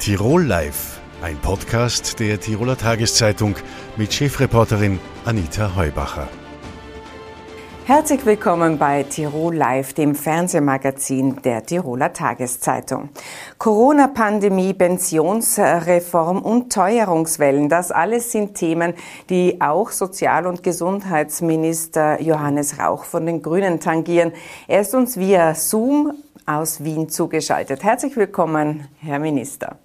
Tirol Live, ein Podcast der Tiroler Tageszeitung mit Chefreporterin Anita Heubacher. Herzlich willkommen bei Tirol Live, dem Fernsehmagazin der Tiroler Tageszeitung. Corona-Pandemie, Pensionsreform und Teuerungswellen, das alles sind Themen, die auch Sozial- und Gesundheitsminister Johannes Rauch von den Grünen tangieren. Er ist uns via Zoom aus Wien zugeschaltet. Herzlich willkommen, Herr Minister.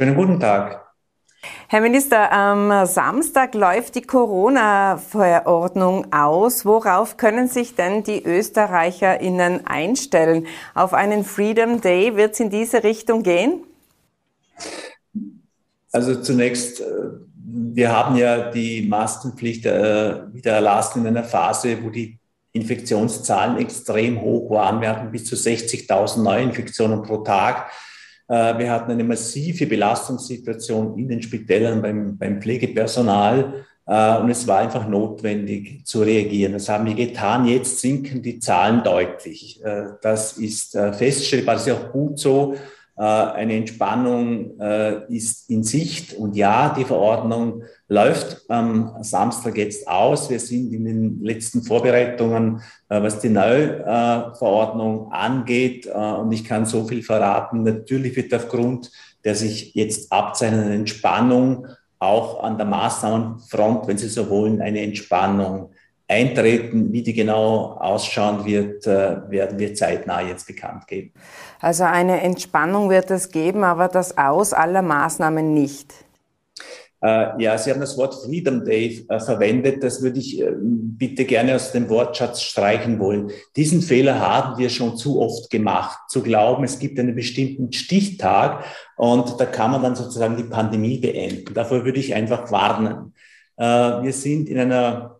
Schönen guten Tag. Herr Minister, am Samstag läuft die Corona-Verordnung aus. Worauf können sich denn die ÖsterreicherInnen einstellen? Auf einen Freedom Day wird es in diese Richtung gehen? Also zunächst, äh, wir haben ja die Maskenpflicht äh, wieder erlassen in einer Phase, wo die Infektionszahlen extrem hoch waren. Wir hatten bis zu 60.000 Neuinfektionen pro Tag. Äh, wir hatten eine massive Belastungssituation in den Spitälern beim, beim Pflegepersonal. Äh, und es war einfach notwendig zu reagieren. Das haben wir getan. Jetzt sinken die Zahlen deutlich. Äh, das ist feststellbar. Das ist auch gut so. Eine Entspannung ist in Sicht. Und ja, die Verordnung läuft am Samstag jetzt aus. Wir sind in den letzten Vorbereitungen, äh, was die Neuverordnung angeht. Äh, und ich kann so viel verraten. Natürlich wird aufgrund der sich jetzt abzeichnenden Entspannung auch an der Maßnahmenfront, wenn Sie so wollen, eine Entspannung eintreten. Wie die genau ausschauen wird, äh, werden wir zeitnah jetzt bekannt geben. Also eine Entspannung wird es geben, aber das Aus aller Maßnahmen nicht. Äh, ja, Sie haben das Wort Freedom Day äh, verwendet. Das würde ich bitte gerne aus dem Wortschatz streichen wollen. Diesen Fehler haben wir schon zu oft gemacht, zu glauben, es gibt einen bestimmten Stichtag und da kann man dann sozusagen die Pandemie beenden. Davor würde ich einfach warnen. Wir sind in einer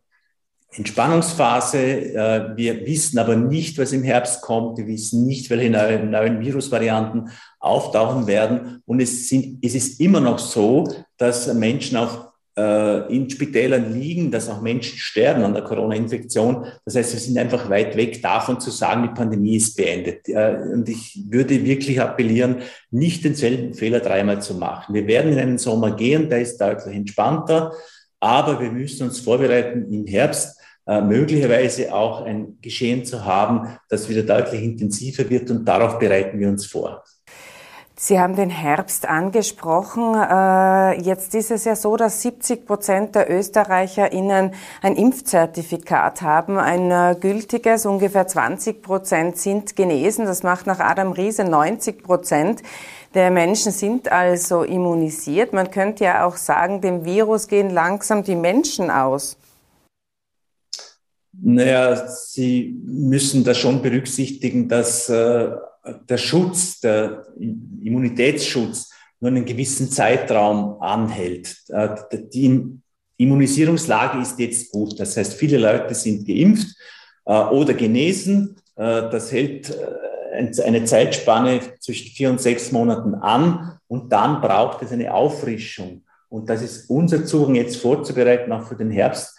Entspannungsphase. Äh, wir wissen aber nicht, was im Herbst kommt. Wir wissen nicht, welche neuen, neuen Virusvarianten auftauchen werden. Und es, sind, es ist immer noch so, dass Menschen auch äh, in Spitälern liegen, dass auch Menschen sterben an der Corona-Infektion. Das heißt, wir sind einfach weit weg davon zu sagen, die Pandemie ist beendet. Äh, und ich würde wirklich appellieren, nicht denselben Fehler dreimal zu machen. Wir werden in einen Sommer gehen, der ist deutlich entspannter. Aber wir müssen uns vorbereiten im Herbst äh, möglicherweise auch ein Geschehen zu haben, das wieder deutlich intensiver wird und darauf bereiten wir uns vor. Sie haben den Herbst angesprochen. Äh, jetzt ist es ja so, dass 70 Prozent der ÖsterreicherInnen ein Impfzertifikat haben, ein äh, gültiges. Ungefähr 20 Prozent sind genesen. Das macht nach Adam Riese 90 Prozent der Menschen sind also immunisiert. Man könnte ja auch sagen, dem Virus gehen langsam die Menschen aus. Naja, Sie müssen da schon berücksichtigen, dass äh, der Schutz, der Immunitätsschutz nur einen gewissen Zeitraum anhält. Äh, die Immunisierungslage ist jetzt gut. Das heißt, viele Leute sind geimpft äh, oder genesen. Äh, das hält eine Zeitspanne zwischen vier und sechs Monaten an und dann braucht es eine Auffrischung. Und das ist unser Zugang jetzt vorzubereiten, auch für den Herbst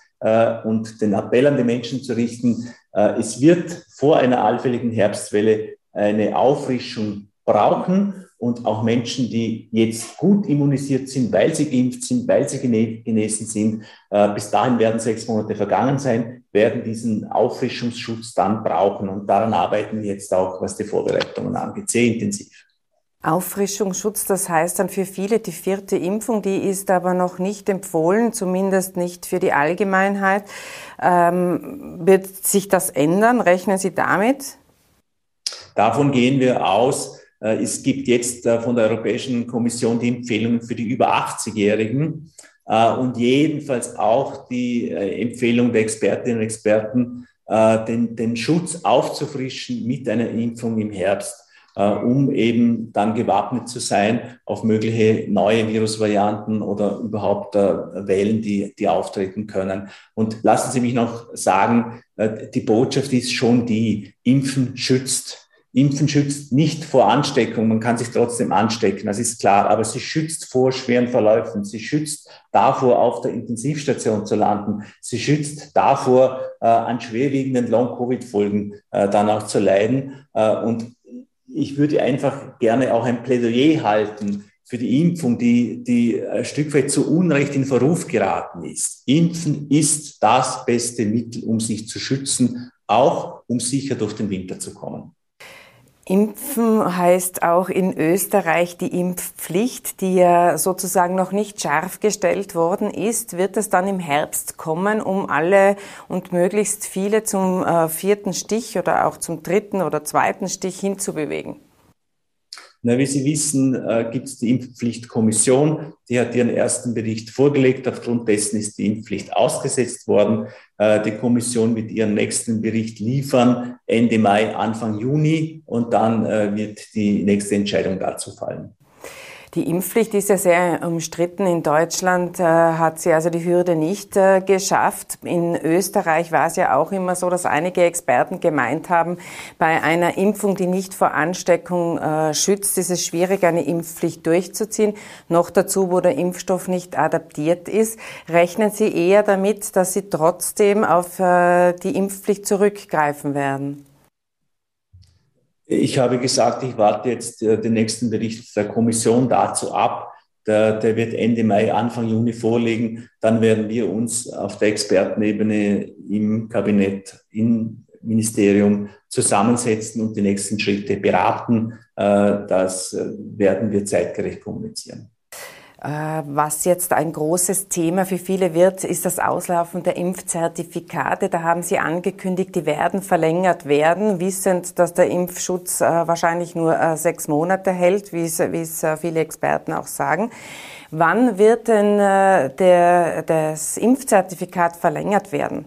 und den Appell an die Menschen zu richten, äh, es wird vor einer allfälligen Herbstwelle eine Auffrischung brauchen und auch Menschen, die jetzt gut immunisiert sind, weil sie geimpft sind, weil sie genesen sind, äh, bis dahin werden sechs Monate vergangen sein, werden diesen Auffrischungsschutz dann brauchen. Und daran arbeiten wir jetzt auch, was die Vorbereitungen angeht, sehr intensiv. Auffrischungsschutz, das heißt dann für viele die vierte Impfung, die ist aber noch nicht empfohlen, zumindest nicht für die Allgemeinheit. Ähm, wird sich das ändern? Rechnen Sie damit? Davon gehen wir aus. Äh, es gibt jetzt äh, von der Europäischen Kommission die Empfehlungen für die über 80-Jährigen äh, und jedenfalls auch die Empfehlung der Expertinnen und Experten, den, den Schutz aufzufrischen mit einer Impfung im Herbst. Äh, um eben dann gewappnet zu sein auf mögliche neue Virusvarianten oder überhaupt äh, Wellen, die, die auftreten können. Und lassen Sie mich noch sagen, äh, die Botschaft ist schon die, Impfen schützt. Impfen schützt nicht vor Ansteckung, man kann sich trotzdem anstecken, das ist klar, aber sie schützt vor schweren Verläufen, sie schützt davor, auf der Intensivstation zu landen, sie schützt davor, äh, an schwerwiegenden Long-Covid-Folgen äh, dann auch zu leiden. Äh, und ich würde einfach gerne auch ein Plädoyer halten für die Impfung, die, die ein Stück weit zu Unrecht in Verruf geraten ist. Impfen ist das beste Mittel, um sich zu schützen, auch um sicher durch den Winter zu kommen. Impfen heißt auch in Österreich die Impfpflicht, die ja sozusagen noch nicht scharf gestellt worden ist. Wird es dann im Herbst kommen, um alle und möglichst viele zum äh, vierten Stich oder auch zum dritten oder zweiten Stich hinzubewegen? Na, wie Sie wissen, äh, gibt es die Impfpflichtkommission, die hat ihren ersten Bericht vorgelegt. Aufgrund dessen ist die Impfpflicht ausgesetzt worden. Äh, die Kommission wird ihren nächsten Bericht liefern Ende Mai, Anfang Juni und dann äh, wird die nächste Entscheidung dazu fallen. Die Impfpflicht ist ja sehr umstritten. In Deutschland äh, hat sie also die Hürde nicht äh, geschafft. In Österreich war es ja auch immer so, dass einige Experten gemeint haben, bei einer Impfung, die nicht vor Ansteckung äh, schützt, ist es schwierig, eine Impfpflicht durchzuziehen. Noch dazu, wo der Impfstoff nicht adaptiert ist. Rechnen Sie eher damit, dass Sie trotzdem auf die Impfpflicht zurückgreifen werden? Ich habe gesagt, ich warte jetzt äh, den nächsten Bericht der Kommission dazu ab. Der, der, wird Ende Mai, Anfang Juni vorliegen. Dann werden wir uns auf der Expertenebene im Kabinett, im Ministerium zusammensetzen und die nächsten Schritte beraten. Äh, das äh, werden wir zeitgerecht kommunizieren. Äh, was jetzt ein großes Thema für viele wird, ist das Auslaufen der Impfzertifikate. Da haben Sie angekündigt, die werden verlängert werden, wissend, dass der Impfschutz äh, wahrscheinlich nur äh, sechs Monate hält, wie es viele Experten auch sagen. Wann wird denn der, das Impfzertifikat verlängert werden?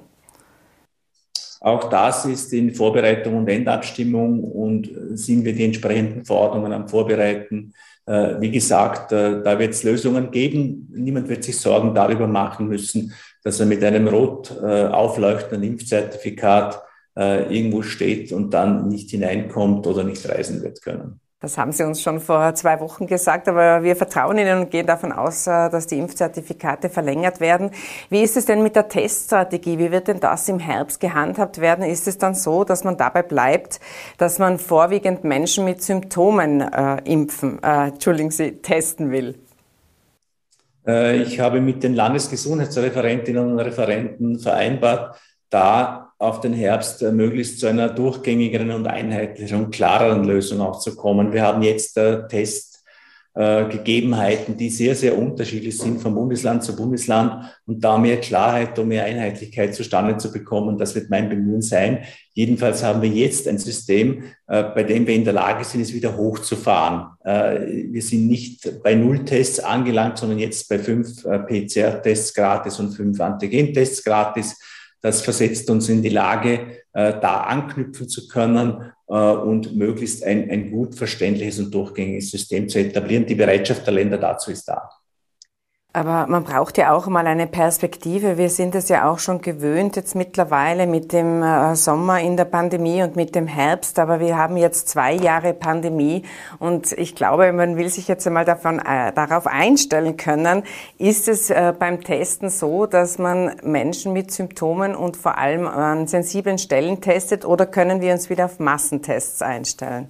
Auch das ist in Vorbereitung und Endabstimmung und sind wir die entsprechenden Verordnungen am Vorbereiten. Äh, wie gesagt, äh, da wird es Lösungen geben. Niemand wird sich Sorgen darüber machen müssen, dass er mit einem rot äh, aufleuchtenden Impfzertifikat irgendwo steht und dann nicht hineinkommt oder nicht reisen wird können. Das haben Sie uns schon vor zwei Wochen gesagt, aber wir vertrauen Ihnen und gehen davon aus, äh, dass die Impfzertifikate verlängert werden. Wie ist es denn mit der Teststrategie? Wie wird denn das im Herbst gehandhabt werden? Ist es dann so, dass man dabei bleibt, dass man vorwiegend Menschen mit Symptomen äh, impfen, äh, Entschuldigen Sie, testen will? Äh, ich habe mit den Landesgesundheitsreferentinnen und Referenten vereinbart, da auf den Herbst äh, möglichst zu einer durchgängigeren und einheitlicheren und klareren Lösung auch zu kommen. Wir haben jetzt äh, Testgegebenheiten, die sehr, sehr unterschiedlich sind von Bundesland zu Bundesland und da mehr Klarheit und mehr Einheitlichkeit zustande zu bekommen, das wird mein Bemühen sein. Jedenfalls haben wir jetzt ein System, äh, bei dem wir in der Lage sind, es wieder hochzufahren. Wir sind nicht bei Null Tests angelangt, sondern jetzt bei fünf PCR-Tests gratis und fünf Antigen-Tests gratis das versetzt uns in die Lage, äh, da anknüpfen zu können äh, und möglichst ein, ein gut verständliches und durchgängiges System zu etablieren. Die Bereitschaft der Länder dazu ist da. Aber man braucht ja auch mal eine Perspektive. Wir sind es ja auch schon gewöhnt jetzt mittlerweile mit dem äh, Sommer in der Pandemie und mit dem Herbst. Aber wir haben jetzt zwei Jahre Pandemie und ich glaube, man will sich jetzt einmal davon, äh, darauf einstellen können. Ist es äh, beim Testen so, dass man Menschen mit Symptomen und vor allem an sensiblen Stellen testet oder können wir uns wieder auf Massentests einstellen?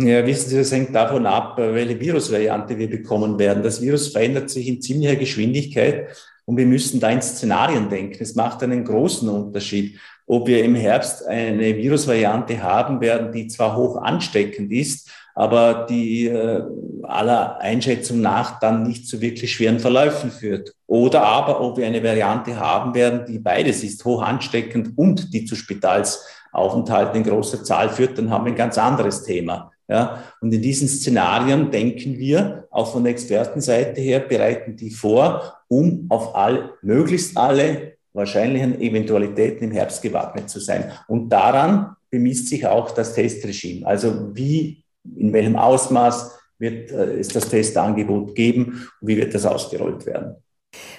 Ja, wissen Sie, das hängt davon ab, welche Virusvariante wir bekommen werden. Das Virus verändert sich in ziemlicher Geschwindigkeit und wir müssen da in Szenarien denken. Es macht einen großen Unterschied, ob wir im Herbst eine Virusvariante haben werden, die zwar hoch ansteckend ist, aber die äh, aller Einschätzung nach dann nicht zu wirklich schweren Verläufen führt. Oder aber, ob wir eine Variante haben werden, die beides ist, hoch ansteckend und die zu Spitalsaufenthalten in großer Zahl führt, dann haben wir ein ganz anderes Thema. Ja, und in diesen Szenarien denken wir auch von der Expertenseite her, bereiten die vor, um auf all, möglichst alle wahrscheinlichen Eventualitäten im Herbst gewappnet zu sein. Und daran bemisst sich auch das Testregime. Also wie, in welchem Ausmaß wird äh, es das Testangebot geben und wie wird das ausgerollt werden.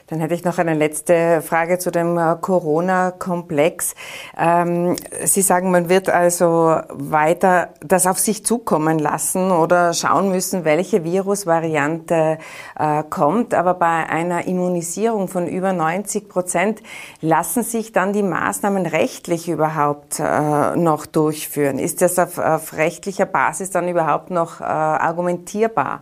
Dann hätte ich noch eine letzte Frage zu dem äh, Corona-Komplex. Ähm, Sie sagen, man wird also weiter das auf sich zukommen lassen oder schauen müssen, welche Virusvariante äh, kommt. Aber bei einer Immunisierung von über 90 Prozent lassen sich dann die Maßnahmen rechtlich überhaupt äh, noch durchführen. Ist das auf, auf rechtlicher Basis dann überhaupt noch argumentierbar?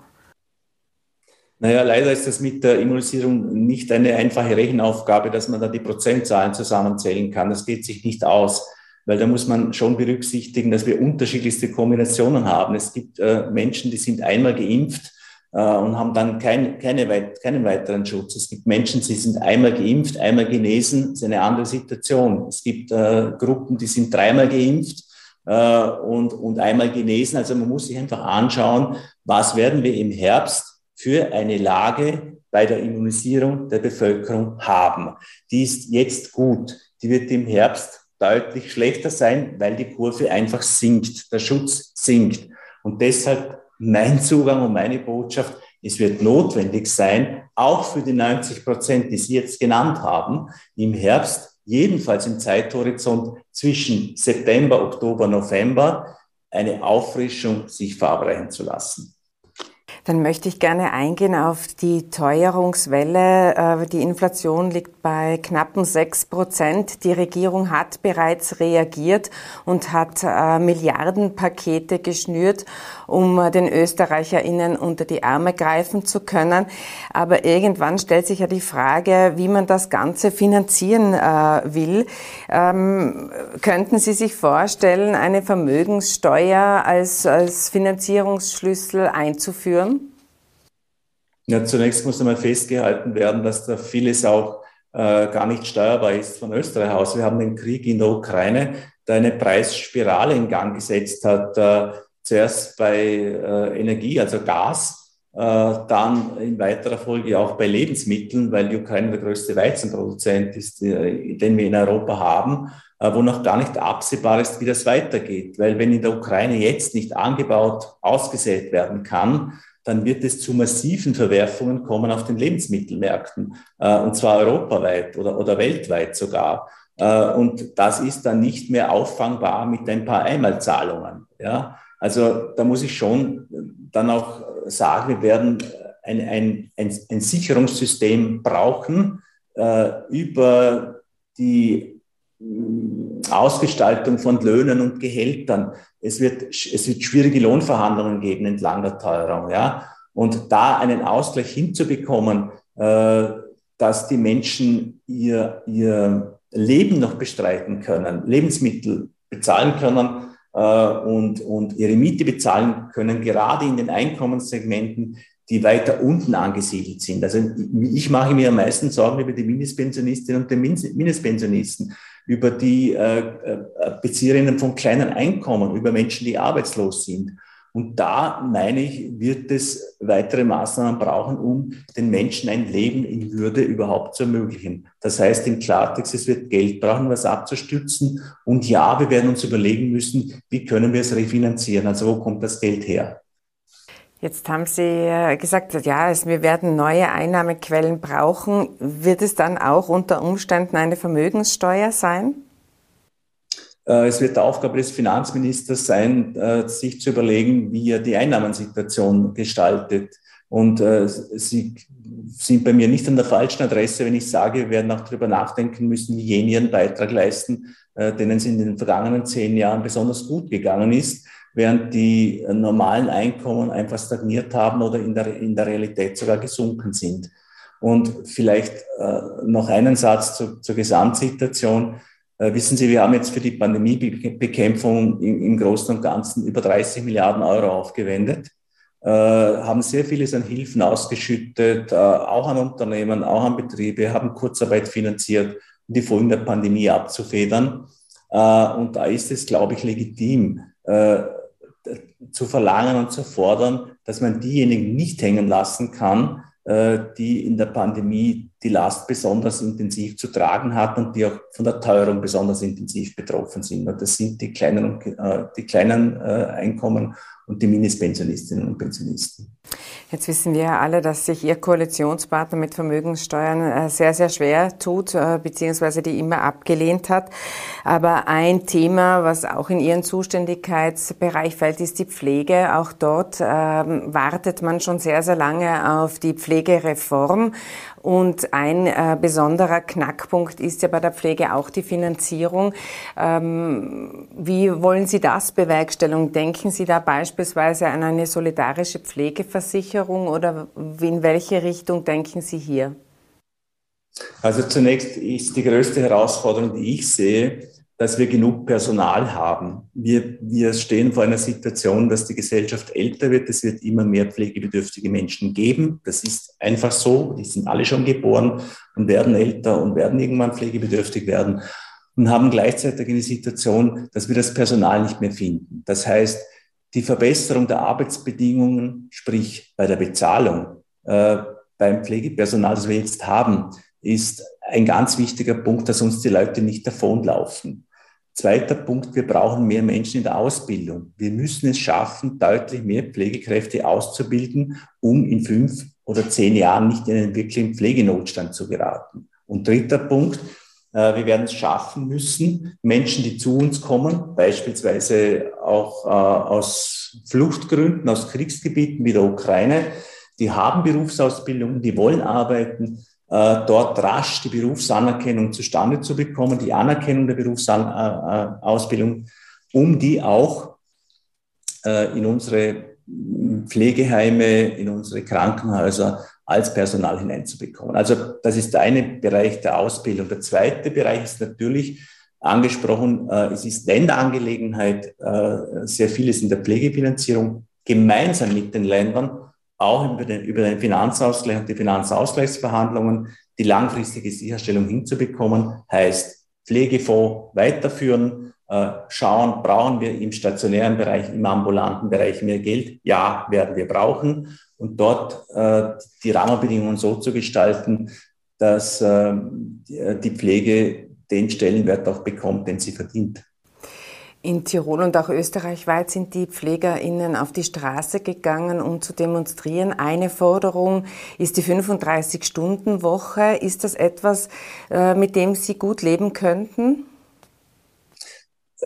Naja, leider ist das mit der Immunisierung nicht eine einfache Rechenaufgabe, dass man da die Prozentzahlen zusammenzählen kann. Das geht sich nicht aus, weil da muss man schon berücksichtigen, dass wir unterschiedlichste Kombinationen haben. Es gibt äh, Menschen, die sind einmal geimpft äh, und haben dann kein, keine keinen weiteren Schutz. Es gibt Menschen, die sind einmal geimpft, einmal genesen. Das ist eine andere Situation. Es gibt äh, Gruppen, die sind dreimal geimpft äh, und, und einmal genesen. Also man muss sich einfach anschauen, was werden wir im Herbst für eine Lage bei der Immunisierung der Bevölkerung haben. Die ist jetzt gut. Die wird im Herbst deutlich schlechter sein, weil die Kurve einfach sinkt, der Schutz sinkt. Und deshalb mein Zugang und meine Botschaft, es wird notwendig sein, auch für die 90 Prozent, die Sie jetzt genannt haben, im Herbst, jedenfalls im Zeithorizont zwischen September, Oktober, November, eine Auffrischung sich verabreichen zu lassen. Dann möchte ich gerne eingehen auf die Teuerungswelle. Äh, die Inflation liegt bei knappen sechs Prozent. Die Regierung hat bereits reagiert und hat äh, Milliardenpakete geschnürt, um äh, den ÖsterreicherInnen unter die Arme greifen zu können. Aber irgendwann stellt sich ja die Frage, wie man das Ganze finanzieren will. Ähm, könnten Sie sich vorstellen, eine Vermögenssteuer als, als Finanzierungsschlüssel einzuführen? Ja, zunächst muss einmal festgehalten werden, dass da vieles auch äh, gar nicht steuerbar ist von Österreich aus. Wir haben den Krieg in der Ukraine, der eine Preisspirale in Gang gesetzt hat. Äh, zuerst bei äh, Energie, also Gas, äh, dann in weiterer Folge auch bei Lebensmitteln, weil die Ukraine der größte Weizenproduzent ist, äh, den wir in Europa haben, äh, wo noch gar nicht absehbar ist, wie das weitergeht. Weil wenn in der Ukraine jetzt nicht angebaut, ausgesät werden kann, dann wird es zu massiven Verwerfungen kommen auf den Lebensmittelmärkten, äh, und zwar europaweit oder, oder weltweit sogar. Äh, und das ist dann nicht mehr auffangbar mit ein paar Einmalzahlungen. Ja? Also da muss ich schon dann auch sagen, wir werden ein, ein, ein, ein Sicherungssystem brauchen äh, über die Ausgestaltung von Löhnen und Gehältern. Es wird, es wird schwierige Lohnverhandlungen geben entlang der Teuerung, ja. Und da einen Ausgleich hinzubekommen, äh, dass die Menschen ihr, ihr Leben noch bestreiten können, Lebensmittel bezahlen können äh, und, und ihre Miete bezahlen können, gerade in den Einkommenssegmenten, die weiter unten angesiedelt sind. Also ich mache mir am meisten Sorgen über die Mindestpensionistinnen und den Mindestpensionisten über die äh, äh, Bezieherinnen von kleinen Einkommen, über Menschen, die arbeitslos sind. Und da, meine ich, wird es weitere Maßnahmen brauchen, um den Menschen ein Leben in Würde überhaupt zu ermöglichen. Das heißt im Klartext, es wird Geld brauchen, was abzustützen. Und ja, wir werden uns überlegen müssen, wie können wir es refinanzieren? Also wo kommt das Geld her? Jetzt haben Sie äh, gesagt, ja, wir werden neue Einnahmequellen brauchen. Wird es dann auch unter Umständen eine Vermögenssteuer sein? Äh, es wird die Aufgabe des Finanzministers sein, äh, sich zu überlegen, wie er die Einnahmensituation gestaltet. Und Sie sind bei mir nicht an der falschen Adresse, wenn ich sage, wir werden auch darüber nachdenken müssen, wie jene ihren Beitrag leisten, denen es in den vergangenen zehn Jahren besonders gut gegangen ist während die normalen Einkommen einfach stagniert haben oder in der, in der Realität sogar gesunken sind. Und vielleicht äh, noch einen Satz zu, zur Gesamtsituation. Äh, wissen Sie, wir haben jetzt für die Pandemiebekämpfung im, im Großen und Ganzen über 30 Milliarden Euro aufgewendet, äh, haben sehr vieles an Hilfen ausgeschüttet, äh, auch an Unternehmen, auch an Betriebe, haben Kurzarbeit finanziert, um die Folgen der Pandemie abzufedern. Äh, und da ist es, glaube ich, legitim, äh, zu verlangen und zu fordern, dass man diejenigen nicht hängen lassen kann, äh, die in der Pandemie die Last besonders intensiv zu tragen hat und die auch von der Teuerung besonders intensiv betroffen sind. Und das sind die kleinen, äh, die kleinen äh, Einkommen und die Mindestpensionistinnen und Pensionisten. Jetzt wissen wir ja alle, dass sich Ihr Koalitionspartner mit Vermögenssteuern äh, sehr, sehr schwer tut, äh, beziehungsweise die immer abgelehnt hat. Aber ein Thema, was auch in Ihren Zuständigkeitsbereich fällt, ist die Pflege. Auch dort ähm, wartet man schon sehr, sehr lange auf die Pflegereform. Und ein äh, besonderer Knackpunkt ist ja bei der Pflege auch die Finanzierung. Ähm, wie wollen Sie das bewerkstelligen? Denken Sie da beispielsweise an eine solidarische Pflegeversicherung oder in welche Richtung denken Sie hier? Also zunächst ist die größte Herausforderung, die ich sehe, dass wir genug Personal haben. Wir, wir stehen vor einer Situation, dass die Gesellschaft älter wird. Es wird immer mehr pflegebedürftige Menschen geben. Das ist einfach so. Die sind alle schon geboren und werden älter und werden irgendwann pflegebedürftig werden und haben gleichzeitig eine Situation, dass wir das Personal nicht mehr finden. Das heißt, die Verbesserung der Arbeitsbedingungen, sprich bei der Bezahlung äh, beim Pflegepersonal, das wir jetzt haben, ist ein ganz wichtiger Punkt, dass uns die Leute nicht davonlaufen. Zweiter Punkt, wir brauchen mehr Menschen in der Ausbildung. Wir müssen es schaffen, deutlich mehr Pflegekräfte auszubilden, um in fünf oder zehn Jahren nicht in einen wirklichen Pflegenotstand zu geraten. Und dritter Punkt, wir werden es schaffen müssen, Menschen, die zu uns kommen, beispielsweise auch äh, aus Fluchtgründen, aus Kriegsgebieten wie der Ukraine, die haben Berufsausbildung, die wollen arbeiten, äh, dort rasch die Berufsanerkennung zustande zu bekommen, die Anerkennung der Berufsausbildung, um die auch äh, in unsere Pflegeheime, in unsere Krankenhäuser als Personal hineinzubekommen. Also das ist der eine Bereich der Ausbildung. Der zweite Bereich ist natürlich angesprochen, äh, es ist Länderangelegenheit, sehr vieles in der Pflegefinanzierung gemeinsam mit den Ländern auch über den, über den Finanzausgleich und die Finanzausgleichsverhandlungen die langfristige Sicherstellung hinzubekommen, heißt Pflegefonds weiterführen, äh, schauen, brauchen wir im stationären Bereich, im ambulanten Bereich mehr Geld? Ja, werden wir brauchen. Und dort äh, die Rahmenbedingungen so zu gestalten, dass äh, die Pflege den Stellenwert auch bekommt, den sie verdient. In Tirol und auch österreichweit sind die PflegerInnen auf die Straße gegangen, um zu demonstrieren. Eine Forderung ist die 35-Stunden-Woche. Ist das etwas, äh, mit dem Sie gut leben könnten?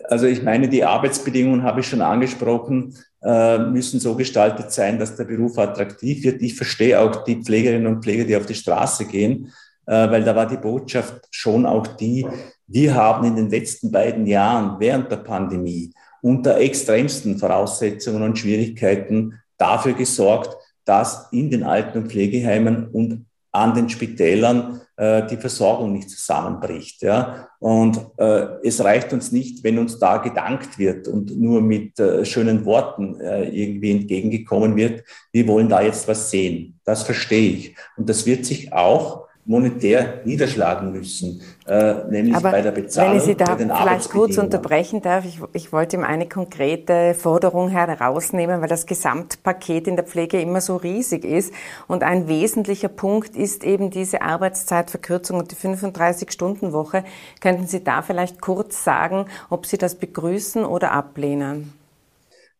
Also ich meine, die Arbeitsbedingungen habe ich schon angesprochen, äh, müssen so gestaltet sein, dass der Beruf attraktiv wird. Ich verstehe auch die Pflegerinnen und Pfleger, die auf die Straße gehen, äh, weil da war die Botschaft schon auch die, wir haben in den letzten beiden Jahren während der Pandemie unter extremsten Voraussetzungen und Schwierigkeiten dafür gesorgt, dass in den Alten- und Pflegeheimen und an den Spitälern äh, die Versorgung nicht zusammenbricht. Ja? Und äh, es reicht uns nicht, wenn uns da gedankt wird und nur mit äh, schönen Worten äh, irgendwie entgegengekommen wird. Wir wollen da jetzt was sehen. Das verstehe ich. Und das wird sich auch monetär niederschlagen müssen, äh, nämlich Aber bei der Bezahlung. Wenn ich Sie da vielleicht kurz unterbrechen darf, ich, ich wollte ihm eine konkrete Forderung herausnehmen, weil das Gesamtpaket in der Pflege immer so riesig ist. Und ein wesentlicher Punkt ist eben diese Arbeitszeitverkürzung und die 35-Stunden-Woche. Könnten Sie da vielleicht kurz sagen, ob Sie das begrüßen oder ablehnen?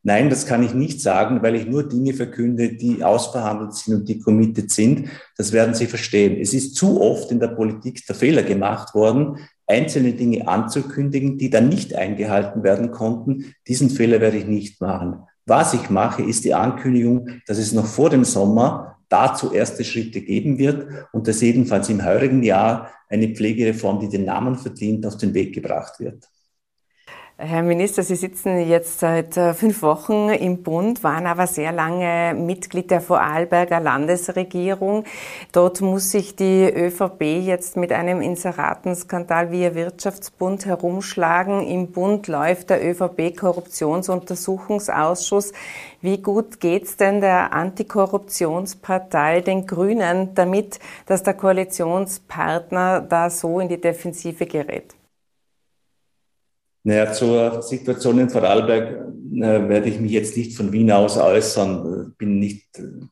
Nein, das kann ich nicht sagen, weil ich nur Dinge verkünde, die ausverhandelt sind und die committed sind. Das werden Sie verstehen. Es ist zu oft in der Politik der Fehler gemacht worden, einzelne Dinge anzukündigen, die dann nicht eingehalten werden konnten. Diesen Fehler werde ich nicht machen. Was ich mache, ist die Ankündigung, dass es noch vor dem Sommer dazu erste Schritte geben wird und dass jedenfalls im heurigen Jahr eine Pflegereform, die den Namen verdient, auf den Weg gebracht wird. Herr Minister, Sie sitzen jetzt seit äh, fünf Wochen im Bund, waren aber sehr lange Mitglied der Vorarlberger Landesregierung. Dort muss sich die ÖVP jetzt mit einem Inseratenskandal via Wirtschaftsbund herumschlagen. Im Bund läuft der ÖVP-Korruptionsuntersuchungsausschuss. Wie gut geht's denn der Antikorruptionspartei, den Grünen, damit, dass der Koalitionspartner da so in die Defensive gerät? Naja, zur Situation in Vorarlberg äh, werde ich mich jetzt nicht von Wien aus äußern. Bin nicht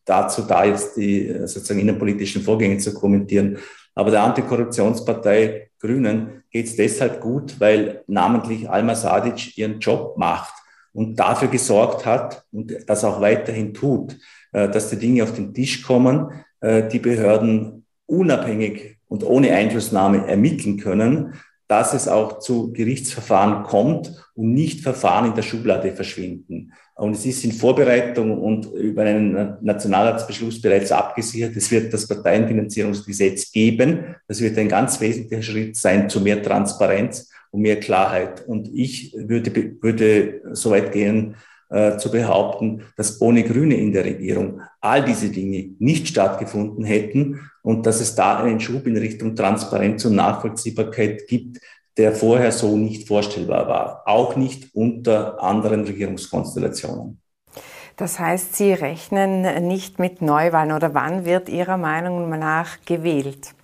dazu da, jetzt die äh, sozusagen innenpolitischen Vorgänge zu kommentieren. Aber der Antikorruptionspartei Grünen geht es deshalb gut, weil namentlich Alma Sadic ihren Job macht und dafür gesorgt hat und das auch weiterhin tut, äh, dass die Dinge auf den Tisch kommen, äh, die Behörden unabhängig und ohne Einflussnahme ermitteln können dass es auch zu Gerichtsverfahren kommt und nicht Verfahren in der Schublade verschwinden. Und es ist in Vorbereitung und über einen Nationalratsbeschluss bereits abgesichert. Es wird das Parteienfinanzierungsgesetz geben. Das wird ein ganz wesentlicher Schritt sein zu mehr Transparenz und mehr Klarheit. Und ich würde, würde so weit gehen, äh, zu behaupten, dass ohne Grüne in der Regierung all diese Dinge nicht stattgefunden hätten und dass es da einen Schub in Richtung Transparenz und Nachvollziehbarkeit gibt, der vorher so nicht vorstellbar war, auch nicht unter anderen Regierungskonstellationen. Das heißt, Sie rechnen nicht mit Neuwahlen oder wann wird Ihrer Meinung nach gewählt?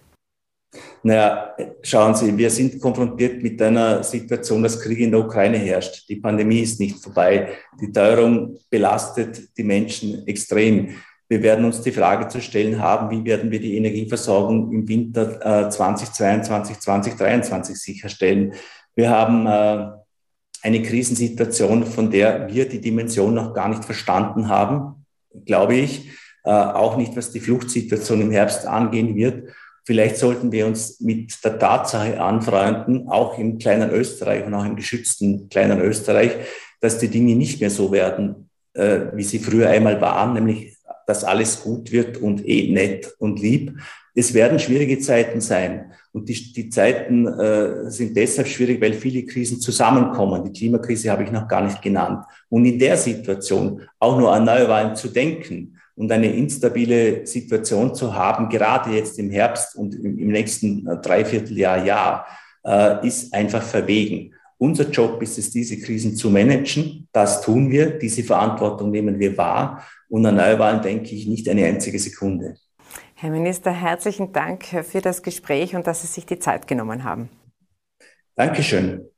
Naja, schauen Sie, wir sind konfrontiert mit einer Situation, dass Krieg in der Ukraine herrscht. Die Pandemie ist nicht vorbei. Die Teuerung belastet die Menschen extrem. Wir werden uns die Frage zu stellen haben, wie werden wir die Energieversorgung im Winter 2022, 2023 sicherstellen. Wir haben äh, eine Krisensituation, von der wir die Dimension noch gar nicht verstanden haben, glaube ich. Äh, auch nicht, was die Fluchtsituation im Herbst angehen wird. Vielleicht sollten wir uns mit der Tatsache anfreunden, auch im kleinen Österreich und auch im geschützten kleinen Österreich, dass die Dinge nicht mehr so werden, äh, wie sie früher einmal waren, nämlich dass alles gut wird und eh nett und lieb. Es werden schwierige Zeiten sein. Und die, die Zeiten äh, sind deshalb schwierig, weil viele Krisen zusammenkommen. Die Klimakrise habe ich noch gar nicht genannt. Und in der Situation auch nur an Neuwahlen zu denken, und eine instabile Situation zu haben, gerade jetzt im Herbst und im, nächsten äh, Dreivierteljahr, Jahr, äh, ist einfach verwegen. Unser Job ist es, diese Krisen zu managen. Das tun wir. Diese Verantwortung nehmen wir wahr. Und an Neuwahlen denke ich nicht eine einzige Sekunde. Herr Minister, herzlichen Dank für das Gespräch und dass Sie sich die Zeit genommen haben. Dankeschön.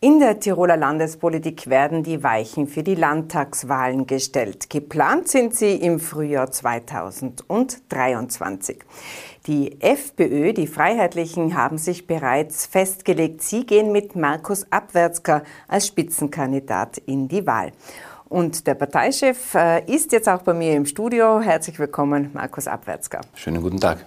In der Tiroler Landespolitik werden die Weichen für die Landtagswahlen gestellt. Geplant sind sie im Frühjahr 2023. Die FPÖ, die Freiheitlichen, haben sich bereits festgelegt, sie gehen mit Markus Abwärtsker als Spitzenkandidat in die Wahl. Und der Parteichef äh, ist jetzt auch bei mir im Studio. Herzlich willkommen, Markus Abwärtsker. Schönen guten Tag.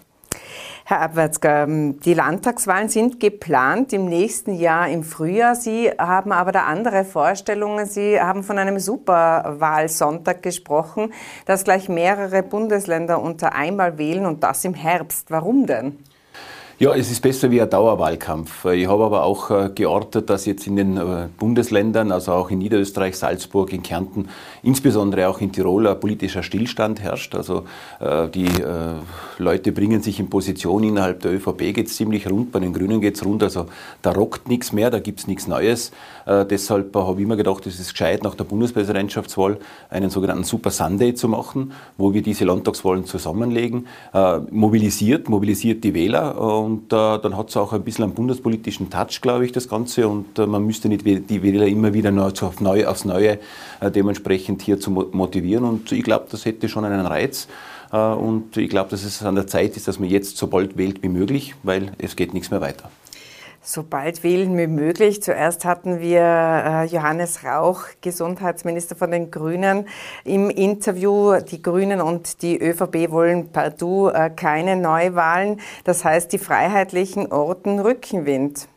Herr Abwärtsger, ähm, die Landtagswahlen sind geplant im nächsten Jahr im Frühjahr. Sie haben aber da andere Vorstellungen. Sie haben von einem Superwahlsonntag gesprochen, dass gleich mehrere Bundesländer unter einmal wählen und das im Herbst. Warum denn? Ja, es ist besser wie ein Dauerwahlkampf. Ich habe aber auch äh, geortet, dass jetzt in den äh, Bundesländern, also auch in Niederösterreich, Salzburg, in Kärnten, insbesondere auch in Tirol, ein politischer Stillstand herrscht. Also äh, die Leute bringen sich in Position. Innerhalb der ÖVP geht es ziemlich rund, bei den Grünen geht es rund. Also da rockt nichts mehr, da gibt es nichts Neues. Deshalb habe ich immer gedacht, es ist gescheit, nach der Bundespräsidentschaftswahl einen sogenannten Super Sunday zu machen, wo wir diese Landtagswahlen zusammenlegen. Mobilisiert, mobilisiert die Wähler und äh, dann hat es auch ein bisschen einen bundespolitischen Touch, glaube ich, das Ganze. Und äh, man müsste nicht die Wähler immer wieder neu, auf neu, aufs Neue äh, dementsprechend hier zu motivieren. Und ich glaube, das hätte schon einen Reiz. Äh, und ich glaube, dass es an der Zeit ist, dass man jetzt so bald wählt wie möglich, weil es geht nichts mehr weiter. So bald wählen wie möglich. Zuerst hatten wir äh, Johannes Rauch, Gesundheitsminister von den Grünen, im Interview. Die Grünen und die ÖVP wollen partout äh, keine Neuwahlen. Das heißt, die Freiheitlichen orten Rückenwind.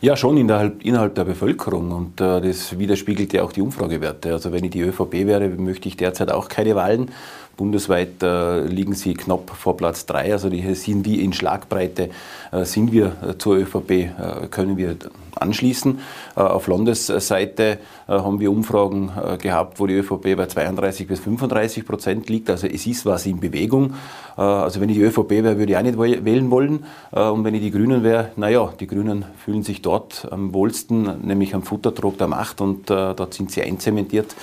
Ja, schon innerhalb, innerhalb der Bevölkerung und äh, das widerspiegelt ja auch die Umfragewerte. Also wenn ich die ÖVP wäre, möchte ich derzeit auch keine Wahlen Bundesweit äh, liegen sie knapp vor Platz 3, also die sind wir in Schlagbreite, äh, sind wir äh, zur ÖVP, äh, können wir anschließen. Äh, auf Landesseite äh, haben wir Umfragen gehabt, wo die ÖVP bei 32 bis 35 Prozent liegt, also es ist was in Bewegung. Also wenn ich die ÖVP wäre, würde ich auch nicht wählen wollen und wenn ich die Grünen wäre, naja, die Grünen fühlen sich dort am wohlsten, nämlich am Futtertrog der Macht und dort sind sie einzementiert.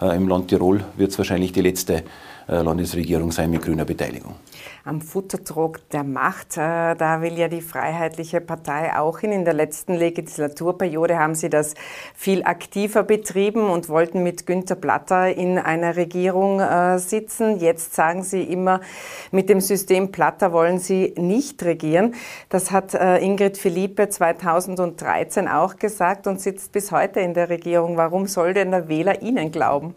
Im Land Tirol wird es wahrscheinlich die letzte Landesregierung sein mit grüner Beteiligung. Am Futterdruck der Macht. Äh, da will ja die Freiheitliche Partei auch hin. In der letzten Legislaturperiode haben sie das viel aktiver betrieben und wollten mit Günter Platter in einer Regierung äh, sitzen. Jetzt sagen sie immer, mit dem System Platter wollen sie nicht regieren. Das hat äh, Ingrid Philippe 2013 auch gesagt und sitzt bis heute in der Regierung. Warum soll denn der Wähler Ihnen glauben?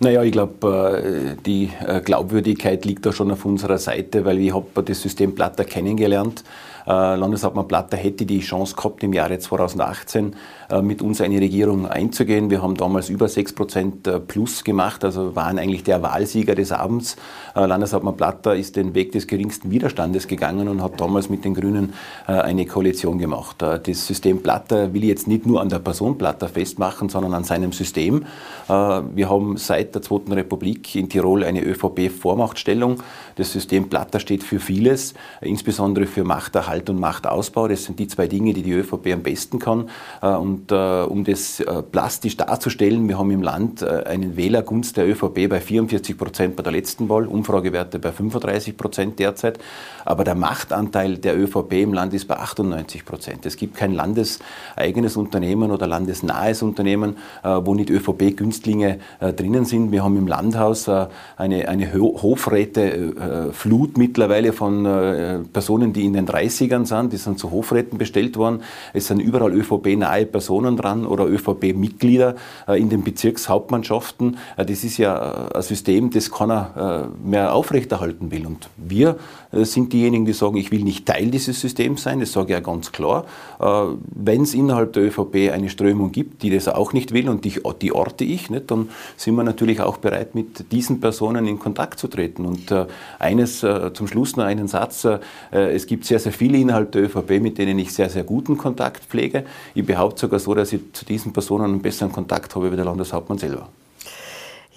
Naja, ich glaube, die Glaubwürdigkeit liegt da schon auf unserer Seite, weil ich habe das System Platter kennengelernt. Äh, Landeshauptmann Platter hätte die Chance gehabt, im Jahre 2018 äh, mit uns eine Regierung einzugehen. Wir haben damals über 6 Prozent äh, plus gemacht, also waren eigentlich der Wahlsieger des Abends. Landeshauptmann Platter ist den Weg des geringsten Widerstandes gegangen und hat damals mit den Grünen eine Koalition gemacht. Das System Platter will jetzt nicht nur an der Person Platter festmachen, sondern an seinem System. Wir haben seit der Zweiten Republik in Tirol eine ÖVP-Vormachtstellung. Das System Platter steht für vieles, insbesondere für Machterhalt und Machtausbau. Das sind die zwei Dinge, die die ÖVP am besten kann. Äh, und äh, um das äh, plastisch darzustellen, wir haben im Land einen Wählergunst der ÖVP bei 44 Prozent bei der letzten Wahl, Umfragewerte bei 35 Prozent derzeit. Aber der Machtanteil der ÖVP im Land ist bei 98 Prozent. Es gibt kein landeseigenes Unternehmen oder landesnahes Unternehmen, wo nicht ÖVP-Günstlinge drinnen sind. Wir haben im Landhaus eine, eine Hofräteflut mittlerweile von Personen, die in den 30 Politikern sind, die sind zu Hofräten bestellt worden. Es sind überall ÖVP-nahe Personen dran oder ÖVP-Mitglieder äh, in den Bezirkshauptmannschaften. Äh, das ist ja äh, ein System, das keiner mehr aufrechterhalten will. Und wir sind diejenigen, die sagen, ich will nicht Teil dieses Systems sein, das sage ich ja ganz klar. Wenn es innerhalb der ÖVP eine Strömung gibt, die das auch nicht will und die, die orte ich, nicht, dann sind wir natürlich auch bereit, mit diesen Personen in Kontakt zu treten. Und eines zum Schluss noch einen Satz. Es gibt sehr, sehr viele innerhalb der ÖVP, mit denen ich sehr, sehr guten Kontakt pflege. Ich behaupte sogar so, dass ich zu diesen Personen einen besseren Kontakt habe wie der Landeshauptmann selber.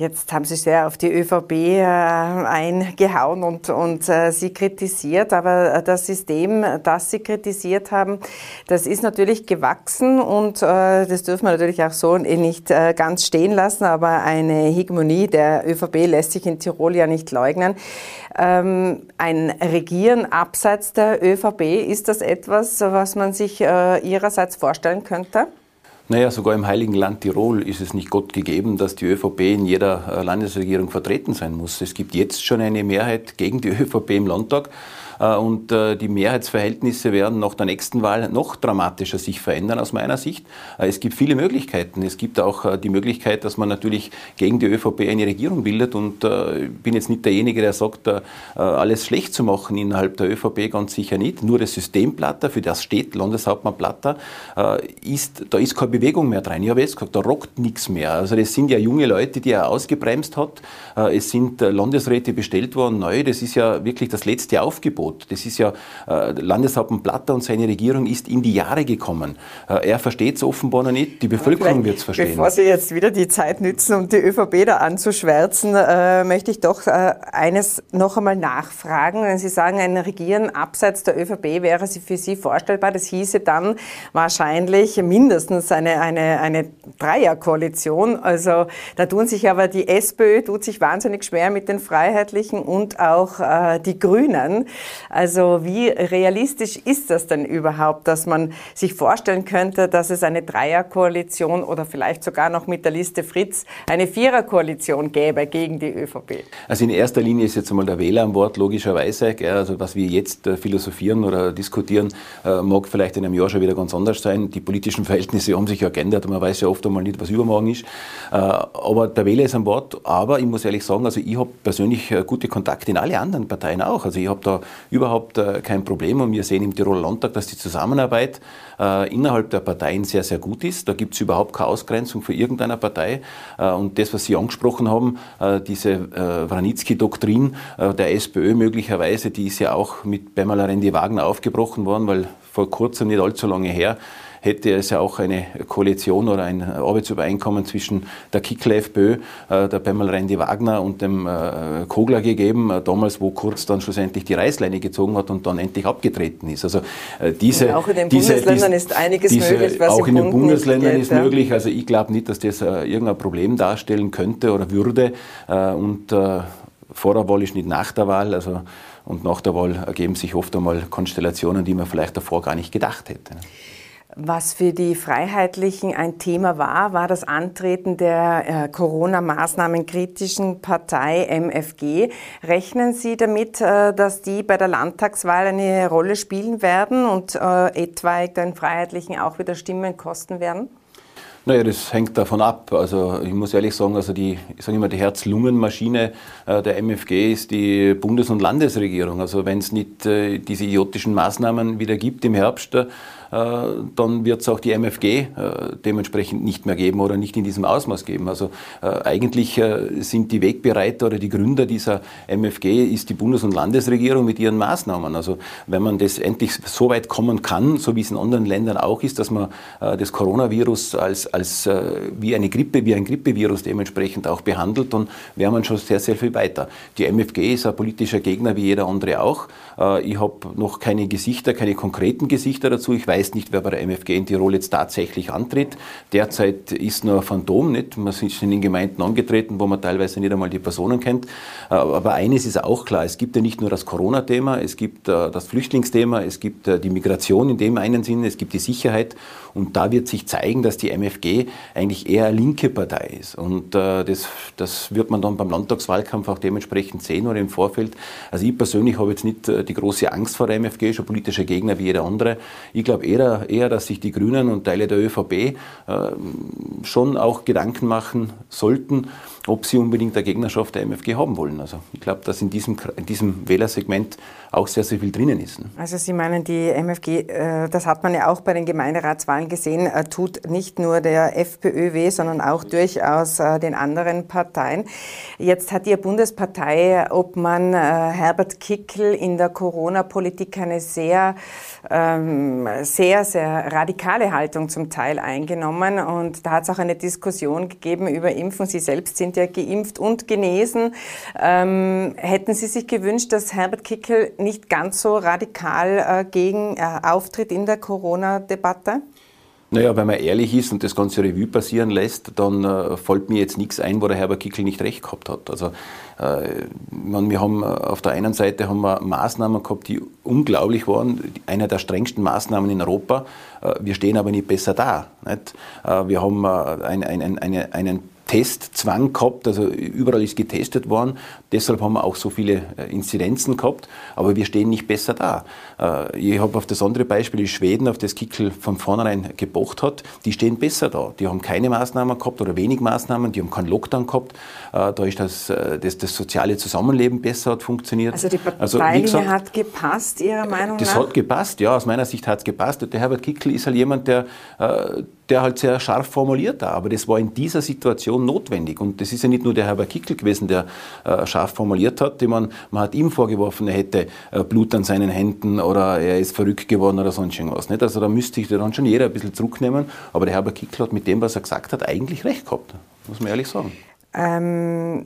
Jetzt haben Sie sehr auf die ÖVP äh, eingehauen und, und äh, sie kritisiert, aber äh, das System, das Sie kritisiert haben, das ist natürlich gewachsen und das dürfen wir natürlich auch so nicht ganz stehen lassen, aber eine Hegemonie der ÖVP lässt sich in Tirol ja nicht leugnen. Ähm, ein Regieren abseits der ÖVP, ist das etwas, was man sich Ihrerseits vorstellen könnte? Naja, sogar im Heiligen Land Tirol ist es nicht Gott gegeben, dass die ÖVP in jeder äh, Landesregierung vertreten sein muss. Es gibt jetzt schon eine Mehrheit gegen die ÖVP im Landtag. Äh, und äh, die Mehrheitsverhältnisse werden nach der nächsten Wahl noch dramatischer sich verändern aus meiner Sicht. Äh, es gibt viele Möglichkeiten. Es gibt auch die Möglichkeit, dass man natürlich gegen die ÖVP eine Regierung bildet und ich bin jetzt nicht derjenige, der sagt, alles schlecht zu machen innerhalb der ÖVP, ganz sicher nicht. Nur das System Platter, für das steht Landeshauptmann Platter, ist, da ist keine Bewegung mehr drin. Ich habe jetzt gesagt, da rockt nichts mehr. Also das sind ja junge Leute, die er ausgebremst hat. Es sind Landesräte bestellt worden, neu. Das ist ja wirklich das letzte Aufgebot. Angebot. Das ist ja, äh, Landeshauptmann Platter und seine Regierung ist in die Jahre gekommen. Äh, er versteht es offenbar noch nicht, die Bevölkerung wird es verstehen. Bevor Sie jetzt wieder die Zeit nützen, um die ÖVP da anzuschwärzen, äh, möchte ich doch äh, eines noch einmal nachfragen. Wenn Sie sagen, ein Regieren abseits der ÖVP wäre für Sie vorstellbar, das hieße dann wahrscheinlich mindestens eine, eine, eine Dreierkoalition. Also da tun sich aber die SPÖ, tut sich wahnsinnig schwer mit den Freiheitlichen und auch äh, die Grünen. Also wie realistisch ist das denn überhaupt, dass man sich vorstellen könnte, dass es eine Dreierkoalition oder vielleicht sogar noch mit der Liste Fritz eine Viererkoalition gäbe gegen die ÖVP? Also in erster Linie ist jetzt einmal der Wähler am Wort, logischerweise. Also was wir jetzt äh, philosophieren oder diskutieren, äh, mag vielleicht in einem Jahr schon wieder ganz anders sein. Die politischen Verhältnisse haben sich ja geändert und man weiß ja oft einmal nicht, was übermorgen ist. Äh, aber der Wähler ist am Wort. Aber ich muss ehrlich sagen, also ich habe persönlich gute Kontakte in alle anderen Parteien auch. Also ich habe da überhaupt äh, kein Problem. Und wir sehen im Tiroler Landtag, dass die Zusammenarbeit äh, innerhalb der Parteien sehr, sehr gut ist. Da gibt es überhaupt keine Ausgrenzung für irgendeiner Partei. Äh, und das, was Sie angesprochen haben, diese Wranitzky-Doktrin der SPÖ möglicherweise, die ist ja auch mit Pamela Rendi-Wagner aufgebrochen worden, weil vor kurzem, nicht allzu lange her, hätte es ja auch eine Koalition oder ein Arbeitsübereinkommen zwischen der Kickler FPÖ, äh, der Pamela Rendi Wagner und dem äh, Kogler gegeben, äh, damals, wo Kurz dann schlussendlich die Reißleine gezogen hat und dann endlich abgetreten ist. Also diese, und auch in den diese, Bundesländern diese, ist einiges diese, möglich, was Auch in den Bundesländern geht, ist ja. möglich. Also ich glaube nicht, dass das irgendein Problem darstellen könnte oder würde. und vor der Wahl ist nicht nach der Wahl. Also Und nach der Wahl ergeben sich oft einmal Konstellationen, die man vielleicht davor gar nicht gedacht hätte. Was für die Freiheitlichen ein Thema war, war das Antreten der äh, Corona-Maßnahmen kritischen Partei MFG. Rechnen Sie damit, äh, dass die bei der Landtagswahl eine Rolle spielen werden und äh, etwaig den Freiheitlichen auch wieder Stimmen kosten werden? Naja, das hängt davon ab. Also ich muss ehrlich sagen, also die, ich sage immer, die Herz-Lungen-Maschine äh, der MFG ist die Bundes- und Landesregierung. Also wenn es nicht diese idiotischen Maßnahmen wieder gibt im Herbst, dann wird es auch die MFG äh, dementsprechend nicht mehr geben oder nicht in diesem Ausmaß geben. Also äh, eigentlich sind die Wegbereiter oder die Gründer dieser MFG ist die Bundes- und Landesregierung mit ihren Maßnahmen. Also wenn man das endlich so weit kommen kann, so wie es in anderen Ländern auch ist, dass man das Coronavirus als, als wie eine Grippe, wie ein Grippevirus dementsprechend auch behandelt, dann wäre man schon sehr, sehr viel weiter. Die MFG ist ein politischer Gegner wie jeder andere auch. Ich habe noch keine Gesichter, keine konkreten Gesichter dazu. Ich weiß weiß nicht, wer bei der MFG in Tirol jetzt tatsächlich antritt. Derzeit ist nur ein Phantom, nicht? Man ist in den Gemeinden angetreten, wo man teilweise nicht einmal die Personen kennt. Äh, aber eines ist auch klar, es gibt ja nicht nur das Corona-Thema, es gibt äh, das Flüchtlingsthema, es gibt äh, die Migration in dem einen Sinne, es gibt die Sicherheit. Und da wird sich zeigen, dass die MFG eigentlich eher eine linke Partei ist. Und das, das wird man dann beim Landtagswahlkampf auch dementsprechend sehen oder im Vorfeld. Also ich persönlich habe jetzt nicht die große Angst vor der MFG, schon politischer Gegner wie jeder andere. Ich glaube eher, eher, dass sich die Grünen und Teile der ÖVP äh, schon auch Gedanken machen sollten, ob sie unbedingt der Gegnerschaft der MFG haben wollen. Also ich glaube, dass in diesem, in diesem Wählersegment auch sehr, sehr viel drinnen ist. Also Sie meinen, die MFG, äh, das hat man ja auch bei den Gemeinderatswahlen gesehen, äh, tut nicht nur der FPÖ weh, sondern auch durchaus äh, den anderen Parteien. Jetzt hat Ihr Bundespartei, ob man Herbert Kickl in der Corona-Politik eine sehr, ähm, sehr, sehr radikale Haltung zum Teil eingenommen. Und da hat es auch eine Diskussion gegeben über Impfen. Sie selbst sind ja geimpft und genesen. Ähm, hätten Sie sich gewünscht, dass Herbert Kickl nicht ganz so radikal äh, gegen äh, auftritt in der Corona-Debatte? Naja, wenn man ehrlich ist und das ganze Revue passieren lässt, dann äh, fällt mir jetzt nichts ein, wo der Herbert Kickel nicht recht gehabt hat. Also äh, man, wir haben äh, auf der einen Seite haben wir Maßnahmen gehabt, die unglaublich waren, einer der strengsten Maßnahmen in Europa. Äh, wir stehen aber nicht besser da. Nicht? Äh, wir haben äh, ein, ein, eine, einen Testzwang gehabt, also überall ist getestet worden. Deshalb haben wir auch so viele äh, Inzidenzen gehabt, aber wir stehen nicht besser da. Äh, ich habe auf das andere Beispiel, die Schweden, auf das Kickel von vornherein gebocht hat, die stehen besser da. Die haben keine Maßnahmen gehabt oder wenig Maßnahmen, die haben keinen Lockdown gehabt. Äh, da ist das, das, das soziale Zusammenleben besser hat funktioniert. Also die Parteilinie also, hat gepasst, Ihrer Meinung das nach? Das hat gepasst, ja, aus meiner Sicht hat es gepasst. Der Herbert Kickel ist halt jemand, der der halt sehr scharf formuliert da. Aber das war in dieser Situation notwendig. Und das ist ja nicht nur der Herbert Kickel gewesen, der äh, scharf formuliert hat. Man, man hat ihm vorgeworfen, er hätte äh, Blut an seinen Händen oder er ist verrückt geworden oder sonst irgendwas. Nicht? Also da müsste sich dann schon jeder ein bisschen zurücknehmen. Aber der Herbert Kickel hat mit dem, was er gesagt hat, eigentlich recht gehabt. Muss man ehrlich sagen. Ähm,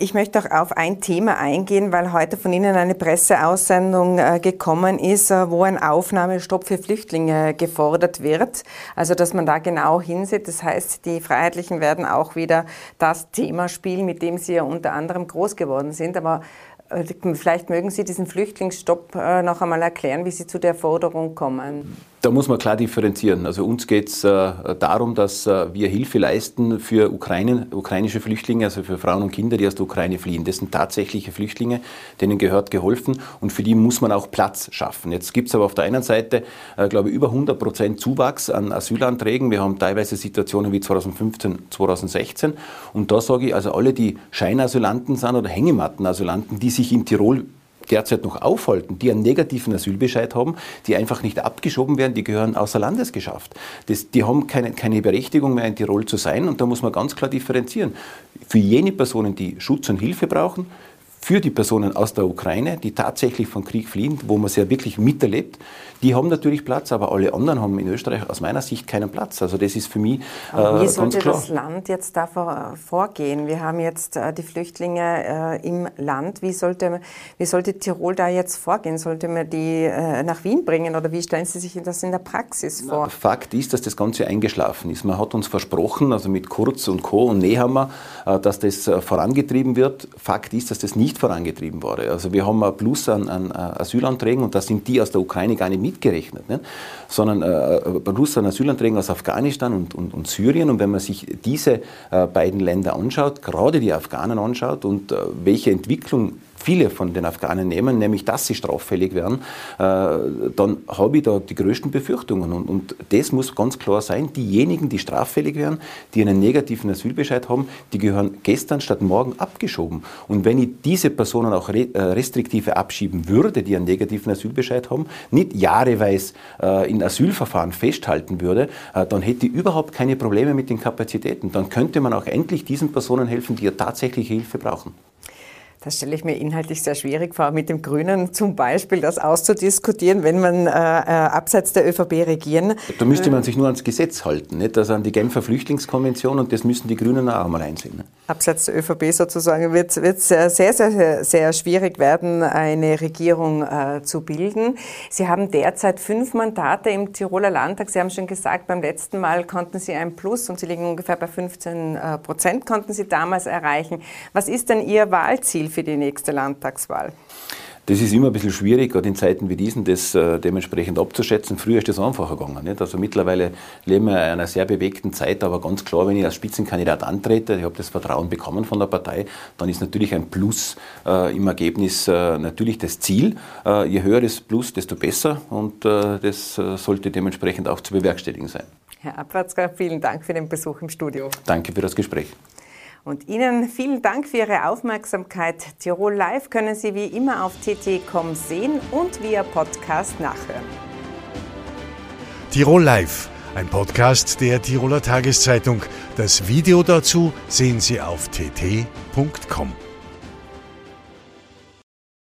ich möchte auch auf ein Thema eingehen, weil heute von Ihnen eine Presseaussendung äh, gekommen ist, äh, wo ein Aufnahmestopp für Flüchtlinge gefordert wird. Also, dass man da genau hinsieht. Das heißt, die Freiheitlichen werden auch wieder das Thema spielen, mit dem sie ja unter anderem groß geworden sind. Aber äh, vielleicht mögen Sie diesen Flüchtlingsstopp noch einmal erklären, wie Sie zu der Forderung kommen. Da muss man klar differenzieren. Also uns geht es äh, darum, dass äh, wir Hilfe leisten für Ukraine, ukrainische Flüchtlinge, also für Frauen und Kinder, die aus der Ukraine fliehen. Das sind tatsächliche Flüchtlinge, denen gehört geholfen und für die muss man auch Platz schaffen. Jetzt gibt es aber auf der einen Seite, äh, glaube ich, über 100 Prozent Zuwachs an Asylanträgen. Wir haben teilweise Situationen wie 2015, 2016 und da sage ich, also alle, die Scheinasylanten sind oder Hängemattenasylanten, die sich in Tirol derzeit noch aufhalten, die einen negativen Asylbescheid haben, die einfach nicht abgeschoben werden, die gehören außer Landes geschafft. Das, die haben keine, keine Berechtigung mehr in Tirol zu sein und da muss man ganz klar differenzieren. Für jene Personen, die Schutz und Hilfe brauchen, für die Personen aus der Ukraine, die tatsächlich von Krieg fliehen, wo man es ja wirklich miterlebt, die haben natürlich Platz, aber alle anderen haben in Österreich aus meiner Sicht keinen Platz. Also das ist für mich aber äh, Wie sollte das Land jetzt da vorgehen? Wir haben jetzt äh, die Flüchtlinge äh, im Land. Wie sollte, wie sollte Tirol da jetzt vorgehen? Sollte man die äh, nach Wien bringen oder wie stellen Sie sich das in der Praxis vor? Na, Fakt ist, dass das Ganze eingeschlafen ist. Man hat uns versprochen, also mit Kurz und Co. und Nehammer, äh, dass das äh, vorangetrieben wird. Fakt ist, dass das nicht vorangetrieben wurde. Also wir haben ein Plus an, an Asylanträgen und da sind die aus der Ukraine gar nicht mitgerechnet, nicht? sondern äh, ein Plus an Asylanträgen aus Afghanistan und, und, und, Syrien. Und wenn man sich diese äh, beiden Länder anschaut, gerade die Afghanen anschaut und äh, welche Entwicklung viele von den Afghanen nehmen, nämlich dass sie straffällig werden, äh, dann habe ich da die größten Befürchtungen. Und, und, das muss ganz klar sein. Diejenigen, die straffällig werden, die einen negativen Asylbescheid haben, die gehören gestern statt morgen abgeschoben. Und wenn ich diese Personen auch äh, restriktive abschieben würde, die einen negativen Asylbescheid haben, nicht jahreweise äh, in Asylverfahren festhalten würde, dann hätte ich überhaupt keine Probleme mit den Kapazitäten. Dann könnte man auch endlich diesen Personen helfen, die ja tatsächliche Hilfe brauchen. Das stelle ich mir inhaltlich sehr schwierig vor, mit dem Grünen zum Beispiel das auszudiskutieren, wenn man äh, äh abseits der ÖVP regieren. Da müsste man sich nur ans Gesetz halten, nicht? also an die Genfer Flüchtlingskonvention und das müssen die Grünen auch einmal einsehen. Abseits der ÖVP sozusagen wird es sehr, sehr, sehr, sehr schwierig werden, eine Regierung äh, zu bilden. Sie haben derzeit fünf Mandate im Tiroler Landtag. Sie haben schon gesagt, beim letzten Mal konnten Sie ein Plus und Sie liegen ungefähr bei 15 äh, Prozent, konnten Sie damals erreichen. Was ist denn Ihr Wahlziel? für die nächste Landtagswahl? Das ist immer ein bisschen schwierig, gerade in Zeiten wie diesen, das äh, dementsprechend abzuschätzen. Früher ist das einfacher gegangen. Nicht? Also mittlerweile leben wir in einer sehr bewegten Zeit, aber ganz klar, wenn ich als Spitzenkandidat antrete, ich habe das Vertrauen bekommen von der Partei, dann ist natürlich ein Plus äh, im Ergebnis äh, natürlich das Ziel. Äh, je höher das Plus, desto besser und äh, das äh, sollte dementsprechend auch zu bewerkstelligen sein. Herr Abwatzka, vielen Dank für den Besuch im Studio. Danke für das Gespräch. Und Ihnen vielen Dank für Ihre Aufmerksamkeit. Tirol Live können Sie wie immer auf tt.com sehen und via Podcast nachhören. Tirol Live, ein Podcast der Tiroler Tageszeitung. Das Video dazu sehen Sie auf tt.com.